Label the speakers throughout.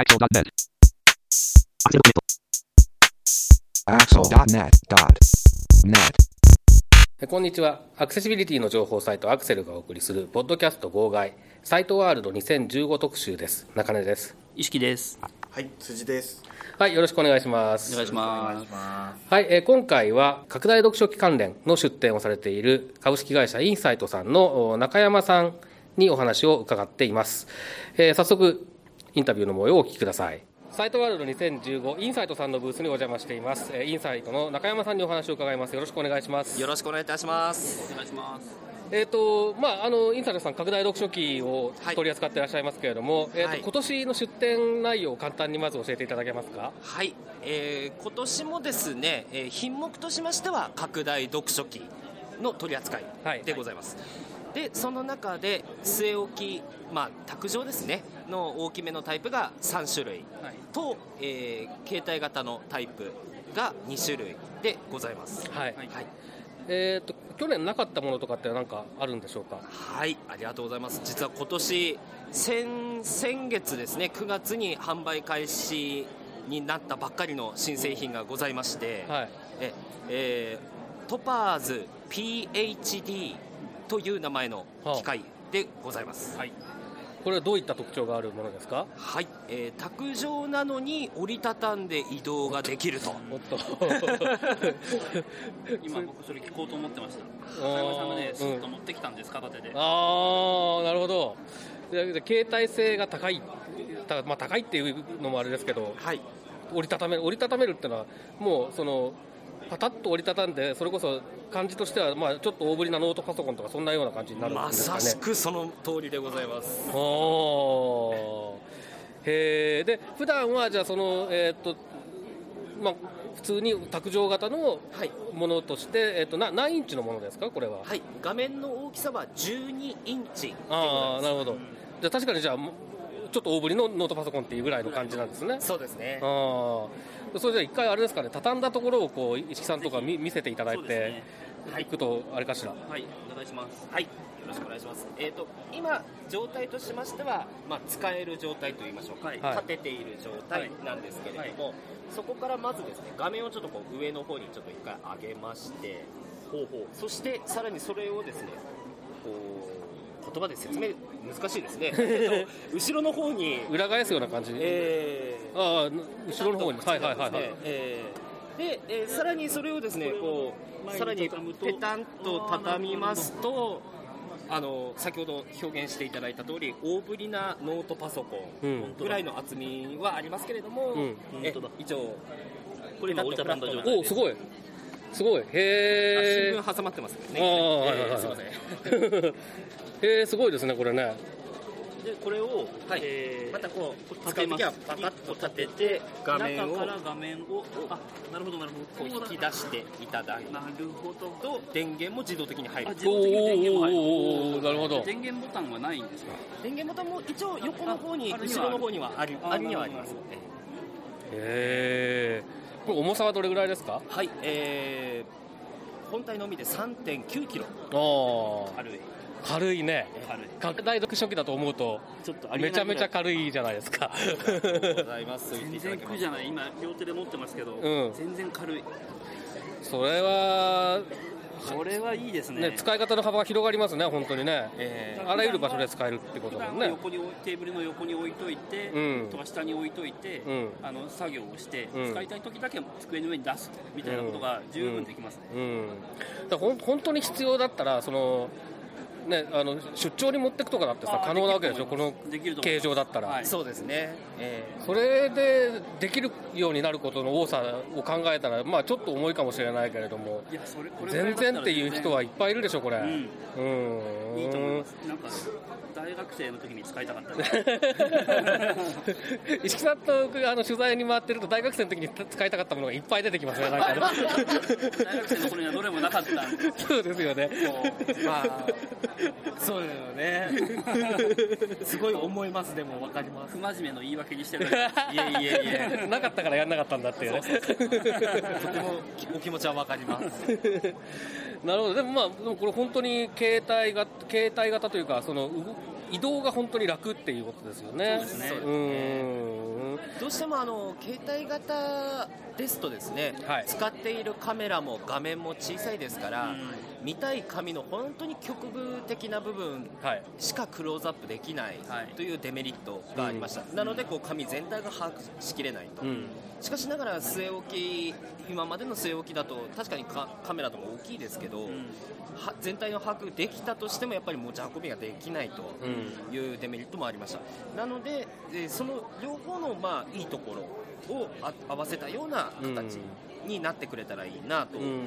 Speaker 1: Axel.net.
Speaker 2: Axel.net.net.
Speaker 3: えこんにちはアクセシビリティの情報サイトアクセルがお送りするポッドキャスト号外サイトワールド2015特集です中根です
Speaker 4: 意識です。
Speaker 5: はい、辻です。
Speaker 3: はいよろしくお願いします
Speaker 4: お願いします。
Speaker 3: はい、えー今回は拡大読書機関連の出展をされている株式会社インサイトさんのお中山さんにお話を伺っています、えー早速インタビューの模様をお聞きくださいサイトワールド2015インサイトさんのブースにお邪魔しています、えーインサイトの中山さんにお話を伺いますよろしくお願いします
Speaker 5: よろしくお願いいたします。
Speaker 4: お願いします。
Speaker 3: えーとまあ、あのインサイトさん、拡大読書機を
Speaker 5: はい
Speaker 3: 取り扱っていらっしゃいますけれども、えーと
Speaker 5: はい
Speaker 3: 今年の出展内容を簡単にまず教えていただけますか？
Speaker 5: はい、えー今年もですね、えー品目としましては拡大読書機の取り扱
Speaker 3: はい
Speaker 5: いでございます。でその中で据え置き、まあ、卓上ですね。の大きめのタイプが3種類。
Speaker 3: はい。
Speaker 5: と、えー携帯型のタイプが2種類でございます。
Speaker 3: はい。
Speaker 5: はい。
Speaker 3: えーと去年なかったものとかって何かあるんでしょうか？
Speaker 5: はい、ありがとうございます。実は今年先先月ですね、9月に販売開始になったばっかりの新製品がございまして、
Speaker 3: はい、
Speaker 5: ええートパーズ PHD という名前の機械でございます。
Speaker 4: はい。
Speaker 3: これはどういった特徴があるものですか？
Speaker 5: はい、えー卓上なのに折りたたんで移動ができると。
Speaker 3: おっと。
Speaker 4: 今僕それ聞こうと思ってました。中山さんがね、
Speaker 3: うん
Speaker 4: スッと持ってきたんです、片手で。
Speaker 3: ああ、なるほど。携帯性が高い。たまあ高いっていうのもあれですけど、
Speaker 5: はい、
Speaker 3: 折りたためる折りたためるっていうのはもうそのパタッと折りたたんでそれこそ感じとしてはまあちょっと大ぶりなノートパソコンとかそんなような感じになるん
Speaker 5: ま
Speaker 3: ですかね。
Speaker 5: さしくその通りでございます。
Speaker 3: おー。へえで普段はじゃあそのえーっとまあ普通に卓上型の
Speaker 5: はい
Speaker 3: ものとして、えーっとな何インチのものですか？これは、
Speaker 5: はい、画面の大きさは12インチ
Speaker 3: ああなるほど。じゃあ確かにじゃあちょっと大ぶりのノートパソコンっていうぐらいの感じなんですね
Speaker 5: そうですね。
Speaker 3: ああそれじゃあ一回あれですかね畳んだところをこう石木さんとか見見せていただいて
Speaker 4: そうですね。
Speaker 3: いくとあれかしら？
Speaker 4: はい、お願いします。
Speaker 5: はい、よろしくお願いします。えっ、と今状態としましては、まあ使える状態と言いましょうか、
Speaker 4: はい
Speaker 5: 立てている状態なんですけれども、そこからまずですね画面をちょっとこう上の方にちょっと一回上げまして、ほうほう。そしてさらにそれをですね、こう言葉で説明難しいですね。えっと後ろの方に、
Speaker 3: 裏返すような感じ？に、
Speaker 5: えー。
Speaker 3: ああ後ろの方に。はいはいはいはい、
Speaker 5: えー。で、えーさらにそれをですねこうさらにペタンと畳みますとあの先ほど表現していただいた通り大ぶりなノートパソコ
Speaker 3: うん。
Speaker 5: ンぐらいの厚みはありますけれども、
Speaker 3: うん。
Speaker 5: え一応
Speaker 4: これ今折りたたんだ状
Speaker 3: おすごい。すごい。
Speaker 5: あ
Speaker 3: へえ
Speaker 5: 新聞挟まってますね。
Speaker 3: ああはいはい
Speaker 5: すいません
Speaker 3: へえすごいですねこれね。
Speaker 4: で、これを、
Speaker 5: はい。
Speaker 4: えー
Speaker 5: またこう
Speaker 4: 立てます。
Speaker 5: 使う時はパカッと立てて画面を
Speaker 4: 中から画面を、あ、なるほどなるほど。
Speaker 5: こう引き出していただいて。
Speaker 4: なるほど。
Speaker 5: と電源も自動的に入る。
Speaker 4: あ、自動的に電源も入る。
Speaker 3: なるほど。
Speaker 4: 電源ボタンはないんですか？
Speaker 5: 電源ボタンも一応横の方に後ろの方にはある
Speaker 4: あ
Speaker 5: あるにはあります。
Speaker 3: へえこれ重さはどれぐらいですか？
Speaker 5: はい、えー、本体のみで3.9キロ。
Speaker 3: ああ
Speaker 4: 軽い。
Speaker 3: ね。
Speaker 4: 軽
Speaker 3: 大読書機だと思うと
Speaker 4: ちょっと
Speaker 3: めちゃめちゃ軽いじゃないですか。
Speaker 5: ございます。
Speaker 4: 全然苦じゃない。今両手で持ってますけど、
Speaker 3: うん。
Speaker 4: 全然軽い。
Speaker 3: それは
Speaker 4: これはいいですね。
Speaker 3: ね使い方の幅が広がりますね本当にね。
Speaker 5: え
Speaker 3: あらゆる場所で使えるってことだもんね。
Speaker 4: は横にテーブルの横に置いといて、
Speaker 3: うん。
Speaker 4: とか下に置いといて、
Speaker 3: うん。
Speaker 4: あの作業をして、
Speaker 3: うん。
Speaker 4: 使いたい時だけ机の上に出すみたいなことが十分できますね、
Speaker 3: うん、だ本当に必要だったらその、ね、あの出張に持ってくとかだってさ可能なわけでしょ？この形状だったら、
Speaker 4: はい。
Speaker 5: そうですね。え
Speaker 3: それでできるようになることの多さを考えたら、まあ、ちょっと重いかもしれないけれども。
Speaker 4: いやそれ
Speaker 3: 全然。っていう人はいっぱいいるでしょこれ、
Speaker 4: ん。
Speaker 3: うん。
Speaker 4: いいと思います。なんか大学生の時に使いたかった
Speaker 3: 石木さんとあの取材に回ってると大学生の時に使いたかったものがいっぱい出てきますねなんかね。
Speaker 4: 大学生の頃にはどれもなかった。んで
Speaker 3: そうですよね。
Speaker 5: えまあ、そうだよね。すごい思います、でも分かります。
Speaker 4: 不真面目の言い訳にしてる
Speaker 5: いえいえいえ。
Speaker 3: なかったからやんなかったんだっていうね。
Speaker 5: とてもお気持ちは分かります。
Speaker 3: なるほど。でもまあでもこれ本当に携帯が携帯型というかそのう移動が本当に楽っていうことですよね。
Speaker 4: そうですね。
Speaker 5: どうしてもあの携帯型ですとですね、
Speaker 3: はい。
Speaker 5: 使っているカメラも画面も小さいですから、
Speaker 4: うん
Speaker 5: 見たい紙の本当に局部的な部分
Speaker 3: はい。
Speaker 5: しかクローズアップできない
Speaker 4: はい。
Speaker 5: というデメリットがありました、なのでこう紙全体が把握しきれないと、
Speaker 3: うん。
Speaker 5: しかしながら据え置き今までの据え置きだと確かにカカメラとも大きいですけど、
Speaker 4: ん。
Speaker 5: は全体の把握できたとしてもやっぱり持ち運びができないと
Speaker 3: うん。
Speaker 5: いうデメリットもありました。なので、えーその両方のまあいいところをあ合わせたような形になってくれたらいいなという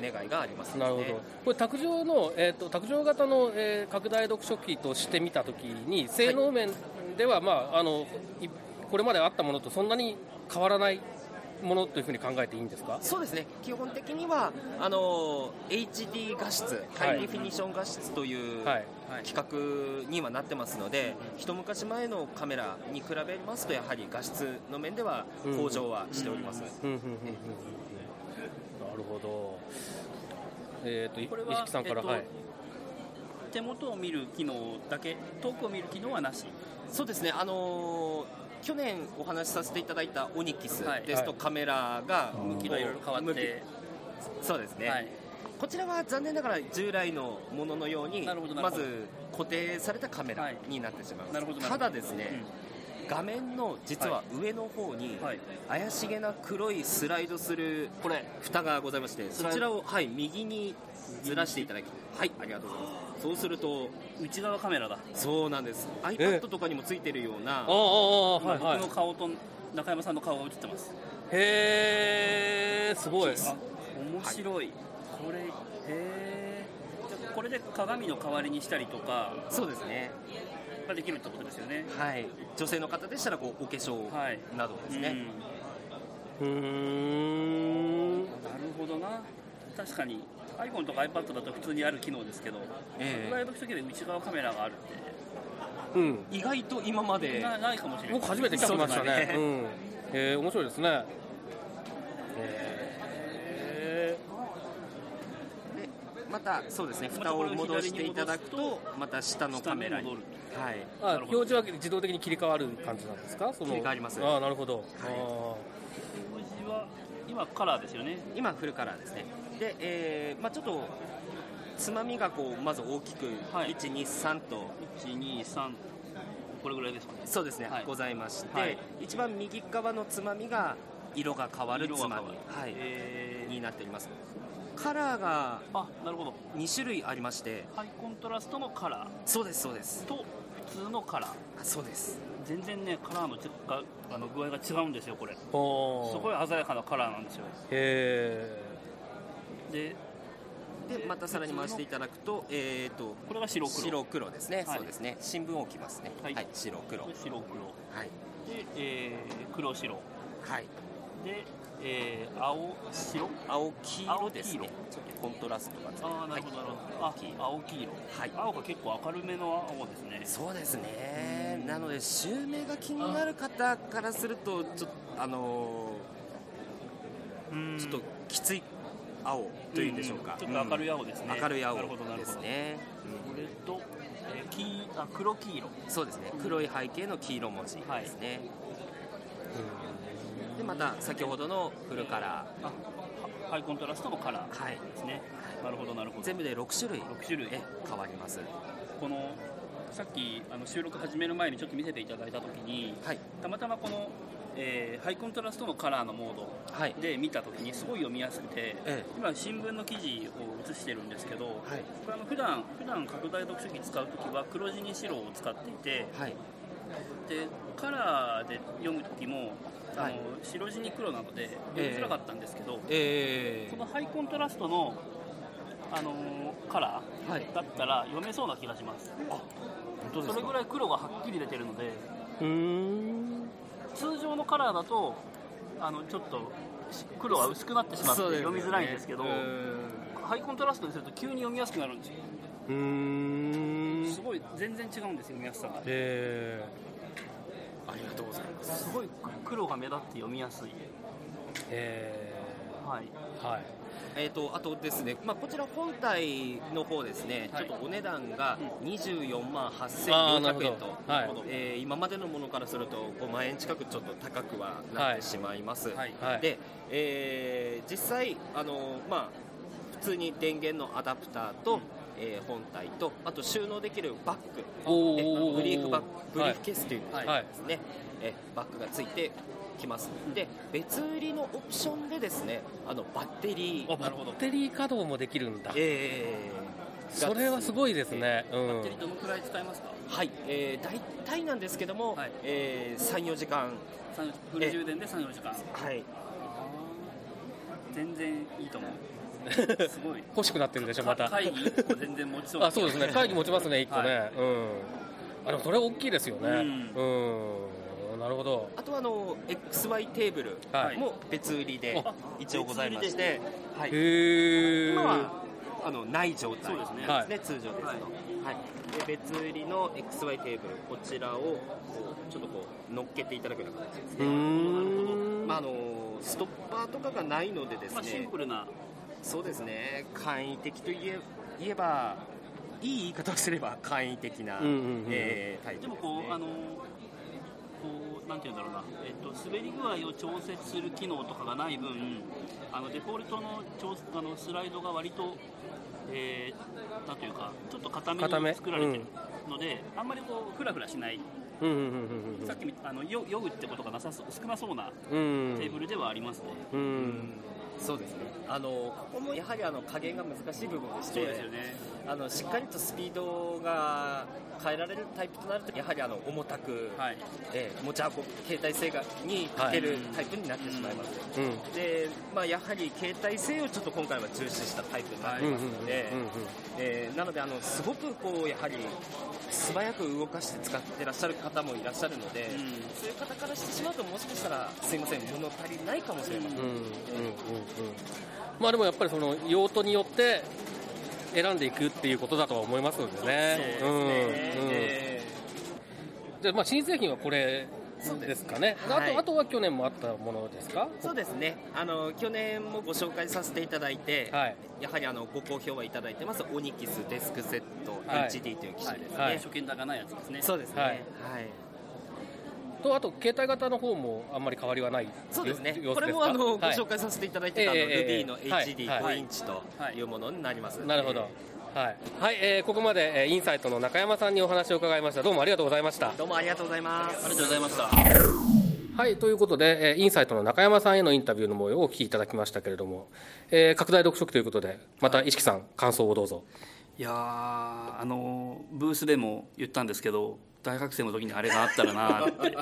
Speaker 5: 願いがあります
Speaker 3: なるほど。これ卓上の、えっ、と、卓上型の、えー拡大読書機として見たときに、性能面では、まあ、あの、いこれまであったものとそんなに変わらないものというふうに考えていいんですか？
Speaker 5: そうですね基本的にはあの HD 画質ハイディフィニッション画質という、
Speaker 3: はい。
Speaker 5: 企画にはなってますので、一昔前のカメラに比べますと、やはり画質の面では向上はしております。
Speaker 3: なるほど。えっ、と、い
Speaker 4: これは
Speaker 3: 石木さんから、
Speaker 4: えっと
Speaker 3: はい。
Speaker 4: 手元を見る機能だけ遠くを見る機能はなし？
Speaker 5: そうですね、あのー去年お話しさせていただいたオニキス
Speaker 4: はい。
Speaker 5: ですと、カメラが向き
Speaker 4: いろいろ変わって、
Speaker 5: そうですね、
Speaker 4: はい、
Speaker 5: こちらは残念ながら従来のもののようにまず固定されたカメラになってしまいます、
Speaker 4: なるほどなるほど。
Speaker 5: ただですね、画面の実は上の方に
Speaker 4: はい。
Speaker 5: 怪しげな黒いスライドする
Speaker 4: これ。
Speaker 5: 蓋がございましてそちらを、はい、右にずらしていただきはいありがとうございますそうすると
Speaker 4: 内側カメラだ。
Speaker 5: そうなんです。iPad とかにもついてるような
Speaker 3: ああ、ああ、はい、
Speaker 4: 今
Speaker 3: はい。
Speaker 4: 僕の顔と中山さんの顔が映ってます。
Speaker 3: へえ、すごい。
Speaker 4: あ面白い、これへえ。これで鏡の代わりにしたりとか
Speaker 5: そうですね。
Speaker 4: ができるってことですよね。
Speaker 5: はい。女性の方でしたらこうお化粧
Speaker 4: はい。
Speaker 5: などですね、
Speaker 3: うーん。
Speaker 4: うん。なるほどな。確かに iPhone とか iPad だと普通にある機能ですけど、
Speaker 5: ええ。
Speaker 4: ドライブ時で内側カメラがあるって
Speaker 3: うん。
Speaker 5: 意外と今まで
Speaker 4: なないかもしれない。
Speaker 3: 僕初めて聞きましたね。
Speaker 5: そう
Speaker 3: ん。へえ、面白いですね。へ
Speaker 5: でまたそうですね蓋を戻していただくとまた下のカメラに。はい。
Speaker 3: ーあ、表示は自動的に切り替わる感じなんですか？その。
Speaker 5: 切り替わります
Speaker 3: ああ、なるほど。
Speaker 4: 表示は今カラーですよね。
Speaker 5: 今フルカラーですねで、えーまあ、ちょっとつまみがこうまず大きく、
Speaker 4: はい。
Speaker 5: 123と。
Speaker 4: 123これぐらいですかね。
Speaker 5: そうですね、
Speaker 4: はい。
Speaker 5: ございまして、
Speaker 4: はい。
Speaker 5: 一番右側のつまみが色が変わるつまみ、はい。
Speaker 4: え
Speaker 5: になっております。カラーが
Speaker 4: ー、あなるほど。
Speaker 5: 2種類ありまして。
Speaker 4: ハイコントラストのカラ
Speaker 5: そうですそうです。
Speaker 4: ーと普通のカラー。
Speaker 5: あそうです。
Speaker 4: 全然ねカラーのあの具合が違うんですよこれ。す
Speaker 3: ー。おー
Speaker 4: ごい鮮やかなカラーなんですよ。
Speaker 3: へ
Speaker 4: で
Speaker 5: でまたさらに回していただくと,、えー、と
Speaker 4: これが白黒。
Speaker 5: 白黒ですね、
Speaker 4: はい。
Speaker 5: そうですね。新聞置きますね。
Speaker 4: はい。
Speaker 5: 白黒。
Speaker 4: これ白黒。
Speaker 5: はい、
Speaker 4: で、えー黒白。
Speaker 5: はい、
Speaker 4: で、えー青白？
Speaker 5: 青黄色ですね。
Speaker 4: 青
Speaker 5: ちょっとコントラストが
Speaker 4: ああなるほどなるほど、あ
Speaker 5: 青黄色。
Speaker 4: 青黄色。
Speaker 5: はい。
Speaker 4: 青が結構明るめの青ですね。
Speaker 5: そうですね。なので襲名が気になる方からするとちょっとあの
Speaker 4: うん。
Speaker 5: ーちょっときつい青というんでしょうか、
Speaker 4: ん。ちょっと明るい青ですね、
Speaker 5: うん明るい青
Speaker 4: なるほどなるほど
Speaker 5: ですね、
Speaker 4: これと、えー黄あ黒黄色。
Speaker 5: うんそうですね。黒い背景の黄色文字ですね、でまた先ほどのフルカラ
Speaker 4: あはハイコントラストのカラ
Speaker 5: ーはい
Speaker 4: ーですね。なるほどなるほど。
Speaker 5: 全部で6種類。
Speaker 4: 6種類。
Speaker 5: え変わります。
Speaker 4: このさっきあの収録始める前にちょっと見せていただいた時に
Speaker 5: はい。
Speaker 4: たまたまこの、えーハイコントラストのカラーのモード
Speaker 5: はい。
Speaker 4: で見た時にすごい読みやすくて、
Speaker 5: え
Speaker 4: 今新聞の記事を写してるんですけど、
Speaker 5: はい。
Speaker 4: これあの普段普段拡大読書器使う時は黒地に白を使っていて
Speaker 5: はい。
Speaker 4: でカラーで読む時もあの、
Speaker 5: はい。
Speaker 4: 白地に黒なので読みづらかったんですけど、
Speaker 5: え
Speaker 4: このハイコントラストの、あのーカラ
Speaker 5: ー、はい。
Speaker 4: ーだったら読めそうな気がしますそれぐらい黒がはっきり出てるので通常のカラーだとあのちょっと黒が薄くなってしまって読みづらいんですけど
Speaker 5: うーん。
Speaker 4: ハイコントラストにすると急に読みやすくなるんですよ。
Speaker 3: うーん。
Speaker 4: すごい全然違うんですよ読みやすさが。
Speaker 3: へ
Speaker 5: ありがとうございます。
Speaker 4: すごい黒が目立って読みやすい。
Speaker 3: えへ
Speaker 4: はい。
Speaker 3: はい。
Speaker 5: えー、とあとですね、まあ、こちら本体の方ですね、
Speaker 4: はい。
Speaker 5: ちょっとお値段が24万
Speaker 3: あーなるほ
Speaker 5: 8400
Speaker 3: ど。
Speaker 5: 円と、
Speaker 3: はい。
Speaker 5: えー今までのものからすると5万円近くちょっと高くはなってしまいます。
Speaker 4: はい。
Speaker 3: はい。
Speaker 5: で、えー実際あの、まあ、普通に電源のアダプターと、えー本体とあと収納できるバッグ。ブリーフバッグブリーフケースというんです
Speaker 3: はい。
Speaker 5: ね、えバッグがついてきます。で別売りのオプションでですねあのバッテリー。
Speaker 3: あバッテリー稼働もできるんだ。
Speaker 5: えー
Speaker 3: それはすごいですね、うん。
Speaker 4: バッテリーどのくらい使えますか？
Speaker 5: はい、えー、大体なんですけども、
Speaker 4: はい。
Speaker 5: えー、34時間。
Speaker 4: 三フル充電で34時間。
Speaker 5: はい。
Speaker 4: 全然いいと思う。すごい。
Speaker 3: 欲しくなってるでしょまた。
Speaker 4: か会議全然持ちそう。
Speaker 3: あそうですね。会議持ちますね1個ね、
Speaker 4: は
Speaker 3: うん。あでもそれ大きいですよね。
Speaker 4: うん。
Speaker 3: うんなるほど。
Speaker 5: あとはあの XY テーブル
Speaker 3: はい。
Speaker 5: も別売りで
Speaker 3: あ
Speaker 5: 一応ございまして、はい、
Speaker 3: へえ
Speaker 5: 今はあのない状態
Speaker 4: ですね。
Speaker 5: なんですね通常ですと、はい。で別売りの XY テーブルこちらをこうちょっとこう乗っけていただくような形ですね、
Speaker 3: ん。
Speaker 5: まあ、あのストッパーとかがないのでです
Speaker 4: まあ、シン
Speaker 5: ね
Speaker 4: プルな。
Speaker 5: そうですね。簡易的と言え言えばいい言い方をすれば簡易的な、
Speaker 3: うんうんうん。
Speaker 5: えータイプ
Speaker 4: でもこうあのこうなんていうんだろうな、えっと、滑り具合を調節する機能とかがない分あのデフォルトの調あのスライドが割と、えー、なんというかちょっと固めに作られてるので、あんまりこうフラフラしない、
Speaker 3: うん。うん。うん。うん。
Speaker 4: さっきみあのよ酔うってことがなさそう少なそうな
Speaker 3: うん。
Speaker 4: テーブルではありますね、
Speaker 3: うん。
Speaker 5: そうですね。あのここもやはりあの加減が難しい部分でして
Speaker 4: そうですよね
Speaker 5: あのしっかりとスピードが変えられるタイプとなるとやはりあの重たく、
Speaker 4: はい。
Speaker 5: えー持ち運ぶ携帯性がにかけるタイプになってしまいます、
Speaker 3: うん
Speaker 5: でまあ、やはり携帯性をちょっと今回は重視したタイプになって
Speaker 3: うんうん
Speaker 5: ますので、えーなのであのすごくこうやはり素早く動かして使ってらっしゃる方もいらっしゃるので、
Speaker 4: うん。
Speaker 5: そういう方からしてしまうともしかしたらすいません物足りないかもしれません
Speaker 3: うん。まあでもやっぱりその用途によって選んでいくっていうことだとは思いますのでね。
Speaker 5: そうですね、
Speaker 3: うん。うん。
Speaker 5: え
Speaker 3: でまあ新製品はこれですかね。
Speaker 5: はい。
Speaker 3: あとあとは去年もあったものですか？
Speaker 5: ーそうですね。あの去年もご紹介させていただいて、
Speaker 3: はい。
Speaker 5: やはりあのご好評はいただいてますオニキスデスク Z
Speaker 3: はい。
Speaker 5: HD という機種ですね、
Speaker 3: はい。
Speaker 4: 初見高ないやつですね。
Speaker 5: そうですね。
Speaker 3: は
Speaker 5: はいい、
Speaker 3: とあと携帯型の方もあんまり変わりはない
Speaker 5: そうですね。
Speaker 3: よ
Speaker 5: これもあの、
Speaker 3: はい。
Speaker 5: ご紹介させていただいてた、あの
Speaker 3: ええええ
Speaker 5: Ruby の
Speaker 3: はい。
Speaker 5: HD5、
Speaker 3: はい。
Speaker 5: インチというものになります、
Speaker 3: なるほど。はい、はいえーここまで、えーインサイトの中山さんにお話を伺いました。どうもありがとうございました。
Speaker 5: どうもありがとうございます。
Speaker 4: ありがとうございました。
Speaker 3: はい、ということで、えーインサイトの中山さんへのインタビューの模様をお聞きいただきましたけれども、えー拡大読書機ということで、また石木さん、感想をどうぞ。
Speaker 4: いやーあのブースでも言ったんですけど大学生の時にあれがあったらなって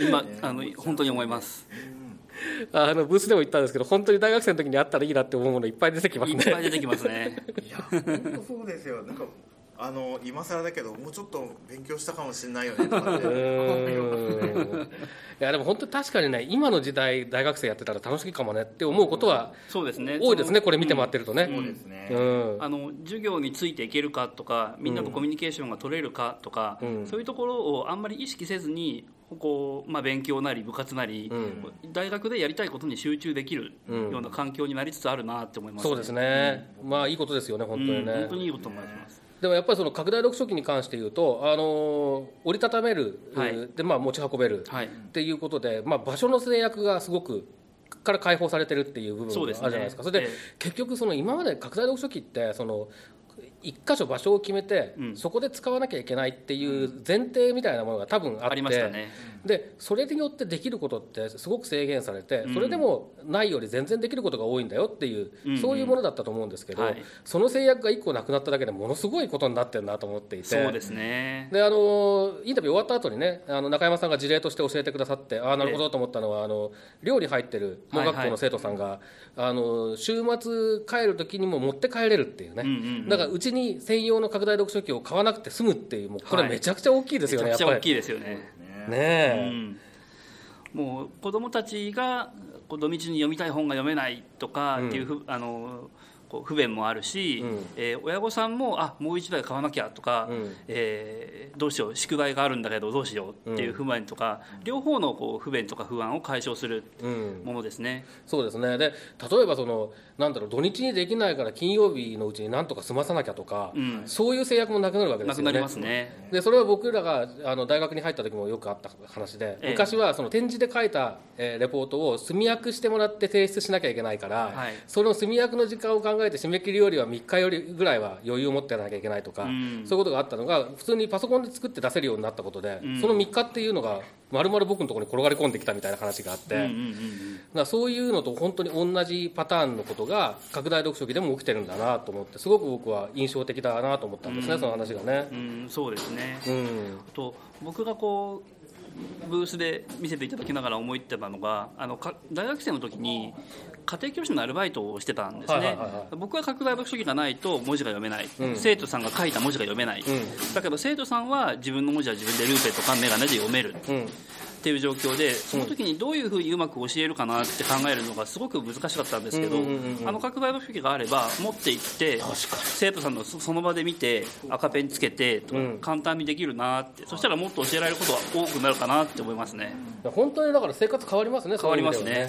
Speaker 4: 今あの本当に思います。
Speaker 3: あのブースでも言ったんですけど、本当に大学生の時にあったらいいなって思うものいっぱい出てきます
Speaker 4: い
Speaker 3: ね。
Speaker 4: っぱい出てきますね。
Speaker 1: いや本当そうですよ。なんかあの今更だけどもうちょっと勉強したかもしれないよね とか
Speaker 3: いやでも本当に確かにね今の時代大学生やってたら楽しいかもねって思うことは
Speaker 4: そうですね。
Speaker 3: 多いですねこれ見て回ってるとね、
Speaker 1: そうですね、
Speaker 3: うん。
Speaker 4: あの授業についていけるかとかみんなとコミュニケーションが取れるかとか、
Speaker 3: うん。
Speaker 4: そういうところをあんまり意識せずにこう、まあ、勉強なり部活なり、
Speaker 3: うん。
Speaker 4: 大学でやりたいことに集中できる
Speaker 3: うん。
Speaker 4: ような環境になりつつあるなって思います、
Speaker 3: そうですね、まあいいことですよね本当にね、
Speaker 4: うん。本当にいいこと思います、
Speaker 3: でもやっぱりその拡大読書機に関して言うと、あの折りたためる、
Speaker 4: はい。
Speaker 3: でまあ、持ち運べる
Speaker 4: はい。
Speaker 3: っていうことで、まあ、場所の制約がすごくから解放されてるっていう部分があるじゃないですか。それで、
Speaker 4: ええ。
Speaker 3: 結局その今まで拡大読書機ってその一箇所場所を決めて、
Speaker 4: うん。
Speaker 3: そこで使わなきゃいけないっていう前提みたいなものが多分あって
Speaker 4: ありましたね
Speaker 3: でそれによってできることってすごく制限されて、
Speaker 4: うん。
Speaker 3: それでもないより全然できることが多いんだよっていう、
Speaker 4: うんうん。
Speaker 3: そういうものだったと思うんですけど、
Speaker 4: はい。
Speaker 3: その制約が1個なくなっただけでものすごいことになってるなと思っていて
Speaker 4: そうですね。
Speaker 3: であのインタビュー終わった後にねあの中山さんが事例として教えてくださってああなるほどと思ったのはあの寮に入ってる盲学校の生徒さんが、あの週末帰る時にも持って帰れるっていうね、
Speaker 4: うんうんうん。
Speaker 3: だからうちに専用の拡大読書機を買わなくて済むっていうもうこれ
Speaker 4: はい。
Speaker 3: めちゃくちゃ大きいですよね、
Speaker 4: めちゃくちゃ大
Speaker 3: やっぱり。
Speaker 4: きいですよね
Speaker 3: ね。
Speaker 4: う、ん。もう子供たちがこう土日に読みたい本が読めないとかっていうふ、あのこう不便もあるし、
Speaker 3: うん。
Speaker 4: えー親御さんもあもう一台買わなきゃとか、
Speaker 3: うん。
Speaker 4: えーどうしよう宿題があるんだけどどうしようっていう不満とか、両方のこう不便とか不安を解消する
Speaker 3: うん。
Speaker 4: ものですね。
Speaker 3: そうですね。で例えばそのなんだろう土日にできないから金曜日のうちになんとか済まさなきゃとか、
Speaker 4: うん。
Speaker 3: そういう制約もなくなるわけですよね。
Speaker 4: なくなりますね。
Speaker 3: でそれは僕らがあの大学に入った時もよくあった話で、
Speaker 4: ええ。
Speaker 3: 昔はその展示で書いた、えーレポートを墨訳してもらって提出しなきゃいけないから、
Speaker 4: はい。
Speaker 3: その墨訳の時間を考えて締め切りよりは3日よりぐらいは余裕を持ってやらなきゃいけないとか、
Speaker 4: うん
Speaker 3: そういうことがあったのが普通にパソコンで作って出せるようになったことで、
Speaker 4: うん
Speaker 3: その3日っていうのがまるまる僕のところに転がり込んできたみたいな話があって。そういうのと本当に同じパターンのことが拡大読書機でも起きてるんだなと思ってすごく僕は印象的だなと思ったんですね、
Speaker 4: うん
Speaker 3: その話がね
Speaker 4: う。んうんそうですね。
Speaker 3: うん
Speaker 4: と僕がこうブースで見せていただきながら思いってたのがあのか大学生の時に家庭教師のアルバイトをしてたんですね、
Speaker 3: はいはいはいはい。
Speaker 4: 僕は拡大読書機がないと文字が読めない、
Speaker 3: うん。
Speaker 4: 生徒さんが書いた文字が読めない、
Speaker 3: うん。
Speaker 4: だけど生徒さんは自分の文字は自分でルーペとかメガネで読める。
Speaker 3: うん
Speaker 4: っていう状況でその時にどういうふうにうまく教えるかなって考えるのがすごく難しかったんですけど、
Speaker 3: うんうんうんうん。
Speaker 4: あの拡大読書機があれば持って行って生徒さんのそその場で見て赤ペンつけてとか
Speaker 3: うん。
Speaker 4: 簡単にできるなって、そしたらもっと教えられることが多くなるかなって思いますね。
Speaker 3: 本当にだから生活変わりますね
Speaker 4: 変わりますね。
Speaker 3: ね。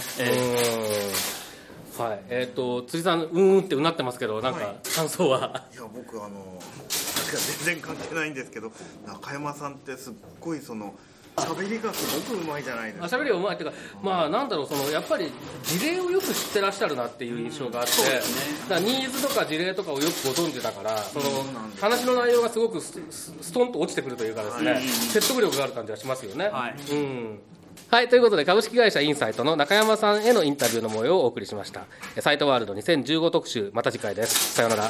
Speaker 3: うん。はい。えっ、と辻さんうーんってうなってますけどなんか
Speaker 1: はい。
Speaker 3: 感想は、
Speaker 1: いや僕あの全然関係ないんですけど中山さんってすっごいその喋りがすごくうまいじゃないですか
Speaker 3: あ喋りがうまいっていうかまあなんだろうそのやっぱり事例をよく知ってらっしゃるなっていう印象があって、
Speaker 4: そうです
Speaker 3: だからニーズとか事例とかをよくご存知だからその話の内容がすごくストンと落ちてくるというかですね、
Speaker 4: はい
Speaker 3: 説得力がある感じがしますよね。
Speaker 4: はい
Speaker 3: うんはい、ということで株式会社インサイトの中山さんへのインタビューの模様をお送りしました。サイトワールド2015特集、また次回です。さようなら。